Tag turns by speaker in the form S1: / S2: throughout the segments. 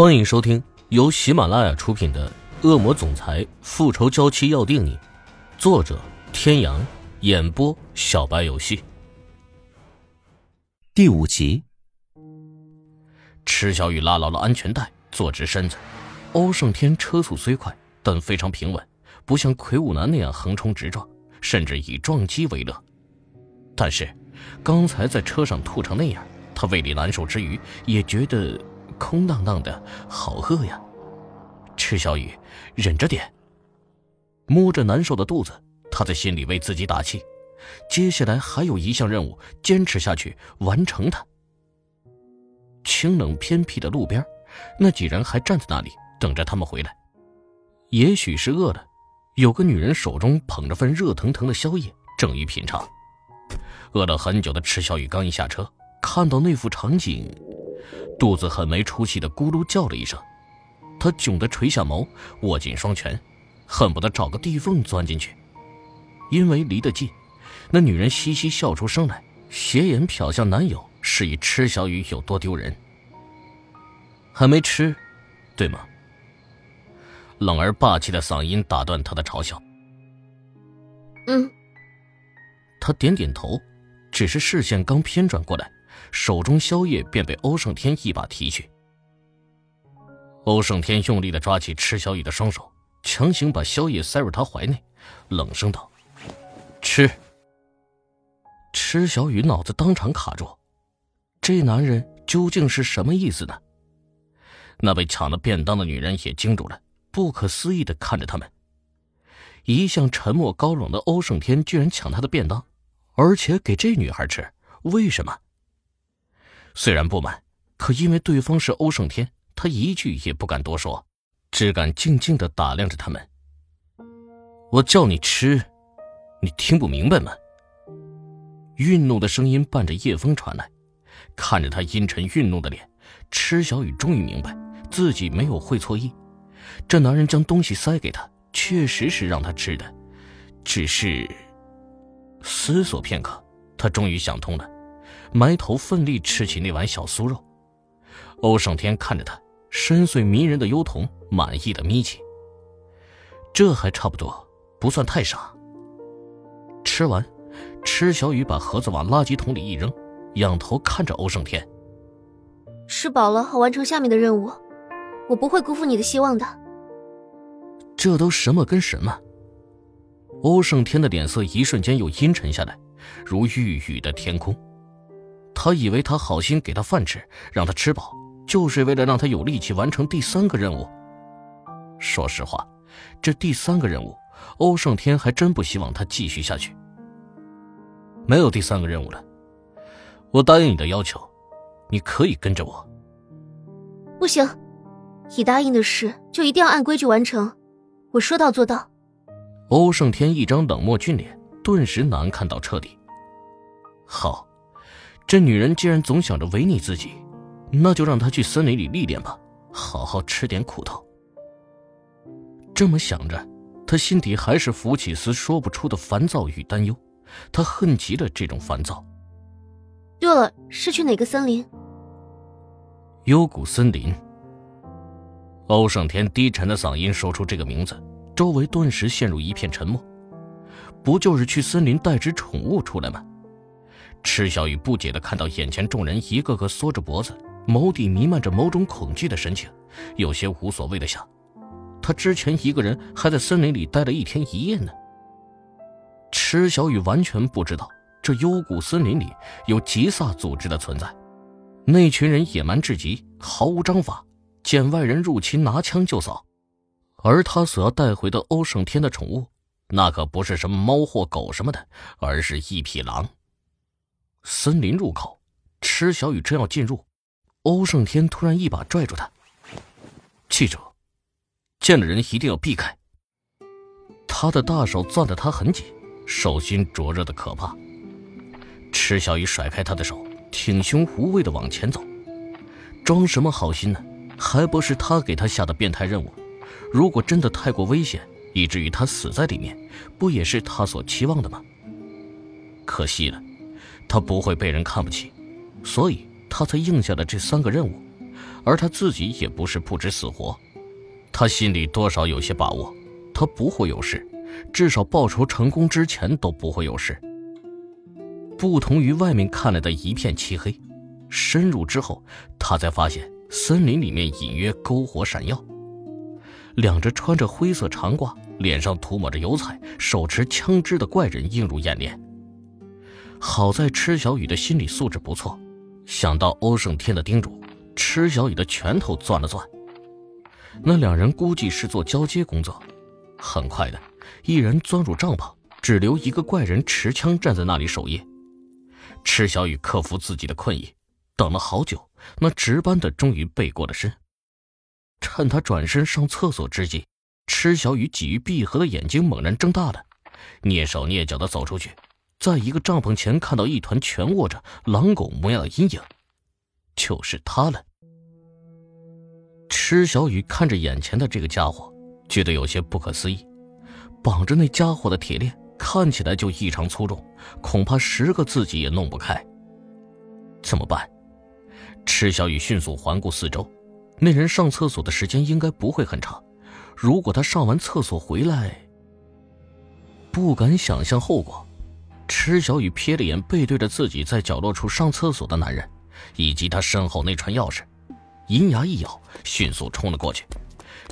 S1: 欢迎收听由喜马拉雅出品的《恶魔总裁复仇娇妻要定你》，作者：天阳，演播：小白游戏。
S2: 第五集，
S1: 池小雨拉牢了安全带，坐直身子。欧胜天车速虽快，但非常平稳，不像魁梧男那样横冲直撞，甚至以撞击为乐。但是，刚才在车上吐成那样，他胃里难受之余，也觉得。空荡荡的，好饿呀！池小雨，忍着点。摸着难受的肚子，他在心里为自己打气。接下来还有一项任务，坚持下去，完成它。清冷偏僻的路边，那几人还站在那里等着他们回来。也许是饿了，有个女人手中捧着份热腾腾的宵夜，正欲品尝。饿了很久的池小雨刚一下车，看到那幅场景。肚子很没出息的咕噜叫了一声，他窘得垂下眸，握紧双拳，恨不得找个地缝钻进去。因为离得近，那女人嘻嘻笑出声来，斜眼瞟向男友，示意吃小雨有多丢人。还没吃，对吗？冷而霸气的嗓音打断他的嘲笑。
S3: 嗯。
S1: 他点点头，只是视线刚偏转过来。手中宵夜便被欧胜天一把提去。欧胜天用力的抓起池小雨的双手，强行把宵夜塞入他怀内，冷声道：“吃。”池小雨脑子当场卡住，这男人究竟是什么意思呢？那被抢了便当的女人也惊住了，不可思议的看着他们。一向沉默高冷的欧胜天居然抢他的便当，而且给这女孩吃，为什么？虽然不满，可因为对方是欧胜天，他一句也不敢多说，只敢静静的打量着他们。我叫你吃，你听不明白吗？愠怒的声音伴着夜风传来，看着他阴沉愠怒的脸，池小雨终于明白自己没有会错意，这男人将东西塞给他，确实是让他吃的，只是思索片刻，他终于想通了。埋头奋力吃起那碗小酥肉，欧胜天看着他深邃迷人的幽瞳，满意的眯起。这还差不多，不算太傻。吃完，池小雨把盒子往垃圾桶里一扔，仰头看着欧胜天：“
S3: 吃饱了，好完成下面的任务，我不会辜负你的希望的。”
S1: 这都什么跟什么？欧胜天的脸色一瞬间又阴沉下来，如欲雨的天空。他以为他好心给他饭吃，让他吃饱，就是为了让他有力气完成第三个任务。说实话，这第三个任务，欧胜天还真不希望他继续下去。没有第三个任务了，我答应你的要求，你可以跟着我。
S3: 不行，你答应的事就一定要按规矩完成，我说到做到。
S1: 欧胜天一张冷漠俊脸顿时难看到彻底。好。这女人既然总想着违逆自己，那就让她去森林里历练吧，好好吃点苦头。这么想着，他心底还是浮起丝说不出的烦躁与担忧。他恨极了这种烦躁。
S3: 对了，是去哪个森林？
S1: 幽谷森林。欧胜天低沉的嗓音说出这个名字，周围顿时陷入一片沉默。不就是去森林带只宠物出来吗？池小雨不解地看到眼前众人一个个缩着脖子，眸底弥漫着某种恐惧的神情，有些无所谓的想：他之前一个人还在森林里待了一天一夜呢。池小雨完全不知道这幽谷森林里有吉萨组织的存在，那群人野蛮至极，毫无章法，见外人入侵拿枪就扫。而他所要带回的欧胜天的宠物，那可不是什么猫或狗什么的，而是一匹狼。森林入口，池小雨正要进入，欧胜天突然一把拽住他。记住，见了人一定要避开。他的大手攥得他很紧，手心灼热的可怕。池小雨甩开他的手，挺胸无畏的往前走。装什么好心呢？还不是他给他下的变态任务。如果真的太过危险，以至于他死在里面，不也是他所期望的吗？可惜了。他不会被人看不起，所以他才应下了这三个任务，而他自己也不是不知死活，他心里多少有些把握，他不会有事，至少报仇成功之前都不会有事。不同于外面看来的一片漆黑，深入之后，他才发现森林里面隐约篝火闪耀，两只穿着灰色长褂、脸上涂抹着油彩、手持枪支的怪人映入眼帘。好在池小雨的心理素质不错，想到欧胜天的叮嘱，池小雨的拳头攥了攥。那两人估计是做交接工作，很快的，一人钻入帐篷，只留一个怪人持枪站在那里守夜。池小雨克服自己的困意，等了好久，那值班的终于背过了身。趁他转身上厕所之际，池小雨急于闭合的眼睛猛然睁大了，蹑手蹑脚的走出去。在一个帐篷前看到一团蜷卧着狼狗模样的阴影，就是他了。池小雨看着眼前的这个家伙，觉得有些不可思议。绑着那家伙的铁链看起来就异常粗重，恐怕十个自己也弄不开。怎么办？池小雨迅速环顾四周，那人上厕所的时间应该不会很长。如果他上完厕所回来，不敢想象后果。池小雨瞥了眼背对着自己在角落处上厕所的男人，以及他身后那串钥匙，银牙一咬，迅速冲了过去，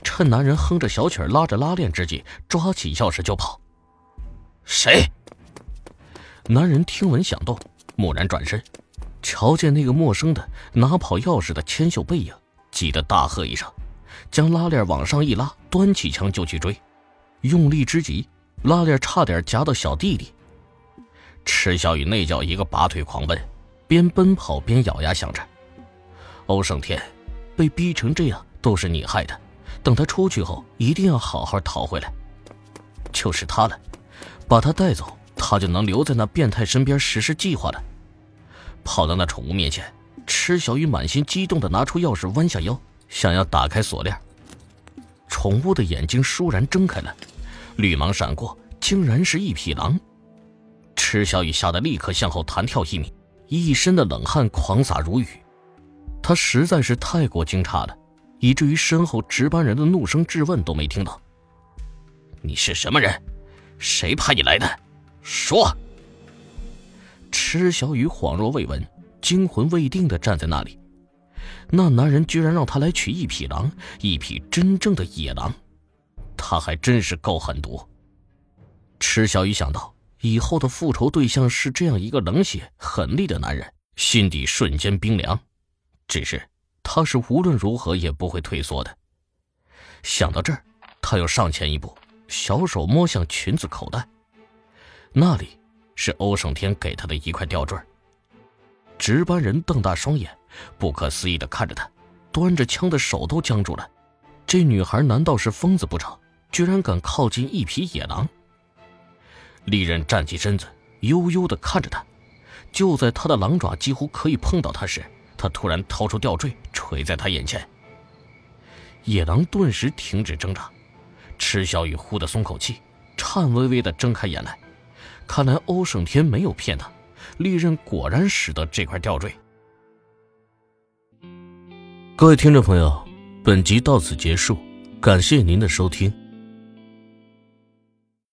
S1: 趁男人哼着小曲拉着拉链之际，抓起钥匙就跑。谁？男人听闻响动，蓦然转身，瞧见那个陌生的拿跑钥匙的纤秀背影，急得大喝一声，将拉链往上一拉，端起枪就去追，用力之极，拉链差点夹到小弟弟。池小雨那叫一个拔腿狂奔，边奔跑边咬牙想着：“欧胜天，被逼成这样都是你害的。等他出去后，一定要好好讨回来。就是他了，把他带走，他就能留在那变态身边实施计划了。”跑到那宠物面前，池小雨满心激动地拿出钥匙，弯下腰想要打开锁链。宠物的眼睛倏然睁开了，绿芒闪过，竟然是一匹狼。池小雨吓得立刻向后弹跳一米，一身的冷汗狂洒如雨。他实在是太过惊诧了，以至于身后值班人的怒声质问都没听到。你是什么人？谁派你来的？说！池小雨恍若未闻，惊魂未定的站在那里。那男人居然让他来取一匹狼，一匹真正的野狼，他还真是够狠毒。池小雨想到。以后的复仇对象是这样一个冷血狠厉的男人，心底瞬间冰凉。只是他是无论如何也不会退缩的。想到这儿，他又上前一步，小手摸向裙子口袋，那里是欧胜天给他的一块吊坠。值班人瞪大双眼，不可思议的看着他，端着枪的手都僵住了。这女孩难道是疯子不成？居然敢靠近一匹野狼！利刃站起身子，悠悠地看着他。就在他的狼爪几乎可以碰到他时，他突然掏出吊坠，垂在他眼前。野狼顿时停止挣扎，池小雨忽地松口气，颤巍巍地睁开眼来。看来欧胜天没有骗他，利刃果然使得这块吊坠。各位听众朋友，本集到此结束，感谢您的收听。